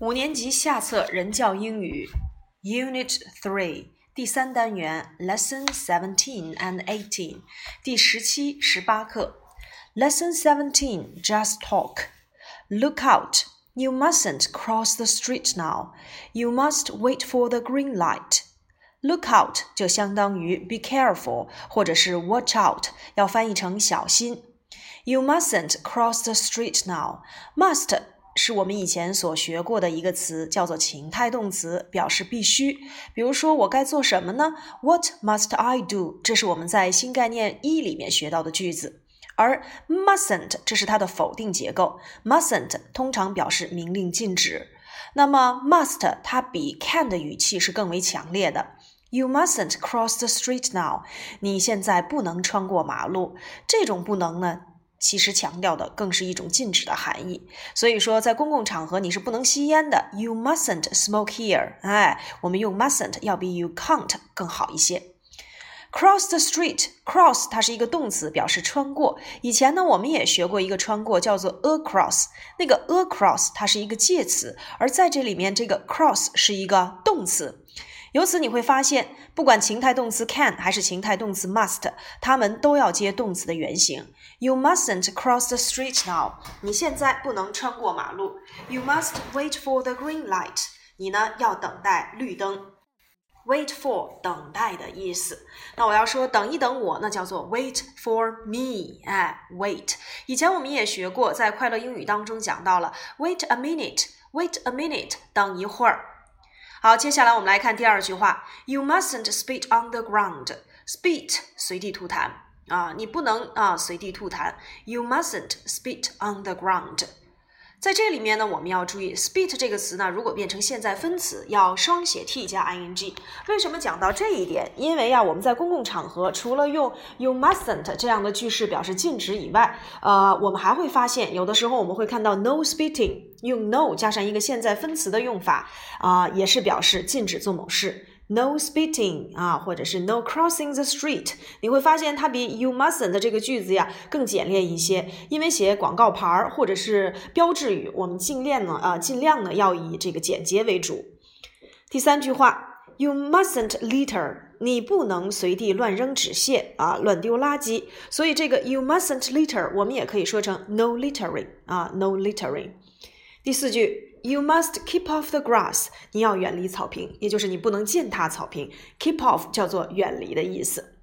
五年级下册人教英语 Unit Three 第三单元 Lesson Seventeen and Eighteen 第十七、十八课 Lesson Seventeen Just Talk Look out! You mustn't cross the street now. You must wait for the green light. Look out 就相当于 be careful 或者是 watch out，要翻译成小心。You mustn't cross the street now. Must 是我们以前所学过的一个词，叫做情态动词，表示必须。比如说，我该做什么呢？What must I do？这是我们在新概念一里面学到的句子。而 mustn't 这是它的否定结构，mustn't 通常表示明令禁止。那么 must 它比 can 的语气是更为强烈的。You mustn't cross the street now。你现在不能穿过马路。这种不能呢？其实强调的更是一种禁止的含义，所以说在公共场合你是不能吸烟的。You mustn't smoke here。哎，我们用 mustn't 要比 you can't 更好一些。Cross the street，cross 它是一个动词，表示穿过。以前呢，我们也学过一个穿过，叫做 across。那个 across 它是一个介词，而在这里面，这个 cross 是一个动词。由此你会发现，不管情态动词 can 还是情态动词 must，它们都要接动词的原形。You mustn't cross the street now。你现在不能穿过马路。You must wait for the green light。你呢要等待绿灯。Wait for 等待的意思。那我要说等一等我，那叫做 wait for me。哎，wait。以前我们也学过，在快乐英语当中讲到了 wait a minute，wait a minute，等一会儿。好，接下来我们来看第二句话：You mustn't spit on the ground. Spit 随地吐痰啊，你不能啊随地吐痰。You mustn't spit on the ground. 在这里面呢，我们要注意 spit 这个词呢，如果变成现在分词，要双写 t 加 ing。为什么讲到这一点？因为呀，我们在公共场合除了用 you mustn't 这样的句式表示禁止以外，呃，我们还会发现，有的时候我们会看到 no spitting，用 no 加上一个现在分词的用法啊，也是表示禁止做某事。No spitting 啊，或者是 No crossing the street，你会发现它比 You mustn't 的这个句子呀更简练一些。因为写广告牌儿或者是标志语，我们尽量呢啊尽量呢要以这个简洁为主。第三句话，You mustn't litter，你不能随地乱扔纸屑啊，乱丢垃圾。所以这个 You mustn't litter，我们也可以说成 No littering 啊，No littering。第四句。You must keep off the grass。你要远离草坪，也就是你不能践踏草坪。Keep off 叫做远离的意思。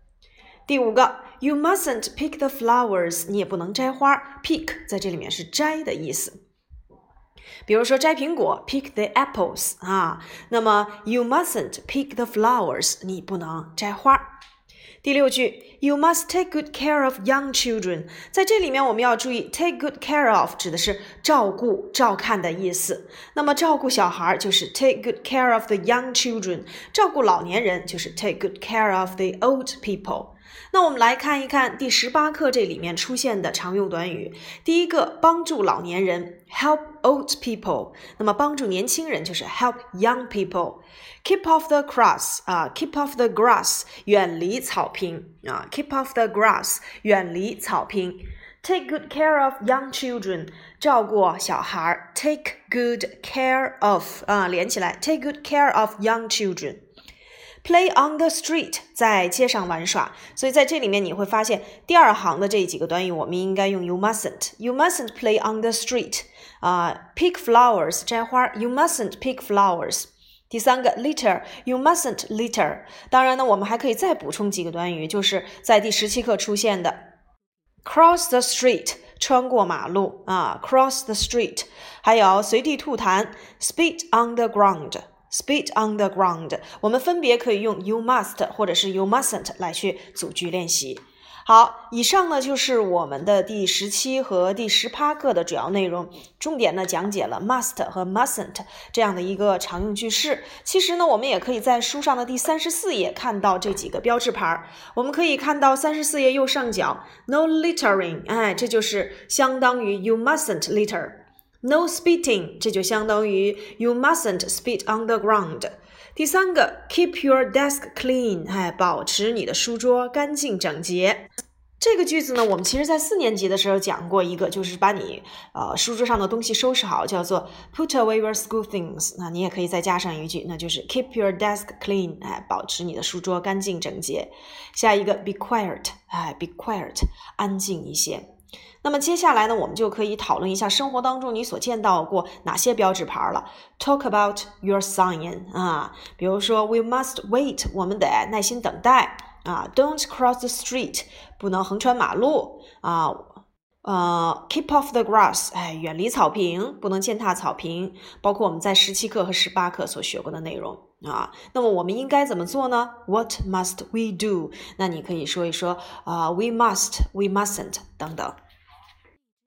第五个，You mustn't pick the flowers。你也不能摘花。Pick 在这里面是摘的意思。比如说摘苹果，pick the apples 啊。那么 You mustn't pick the flowers。你不能摘花。第六句，You must take good care of young children。在这里面，我们要注意，take good care of 指的是照顾、照看的意思。那么，照顾小孩就是 take good care of the young children；照顾老年人就是 take good care of the old people。那我们来看一看第十八课这里面出现的常用短语。第一个，帮助老年人，help old people。那么帮助年轻人就是 help young people。Keep off the grass 啊，keep off the grass，远离草坪啊，keep off the grass，远离草坪。Take good care of young children，照顾小孩。Take good care of 啊，连起来，take good care of young children。 Play on the street，在街上玩耍。所以在这里面你会发现，第二行的这几个短语，我们应该用 you mustn't。You mustn't play on the street。啊，pick flowers，摘花。You mustn't pick flowers。第三个 litter，you mustn't litter。当然呢，我们还可以再补充几个短语，就是在第十七课出现的 cross the street，穿过马路啊，cross the street。还有随地吐痰，spit on the ground。 Spit on the ground，我们分别可以用 you must 或者是 you mustn't 来去组句练习。好，以上呢就是我们的第十七和第十八课的主要内容，重点呢讲解了 must 和 mustn't 这样的一个常用句式。其实呢，我们也可以在书上的第三十四页看到这几个标志牌儿。我们可以看到三十四页右上角 no littering，哎，这就是相当于 you mustn't litter。No spitting，这就相当于 You mustn't spit on the ground。第三个，Keep your desk clean，哎，保持你的书桌干净整洁。这个句子呢，我们其实在四年级的时候讲过一个，就是把你呃书桌上的东西收拾好，叫做 put away your school things。那你也可以再加上一句，那就是 keep your desk clean，哎，保持你的书桌干净整洁。下一个 be quiet，哎，be quiet，安静一些。那么接下来呢，我们就可以讨论一下生活当中你所见到过哪些标志牌了。Talk about your sign 啊，比如说 we must wait，我们得耐心等待。啊，Don't cross the street，不能横穿马路啊。呃，Keep off the grass，哎，远离草坪，不能践踏草坪。包括我们在十七课和十八课所学过的内容啊。那么我们应该怎么做呢？What must we do？那你可以说一说啊，We must，We mustn't 等等。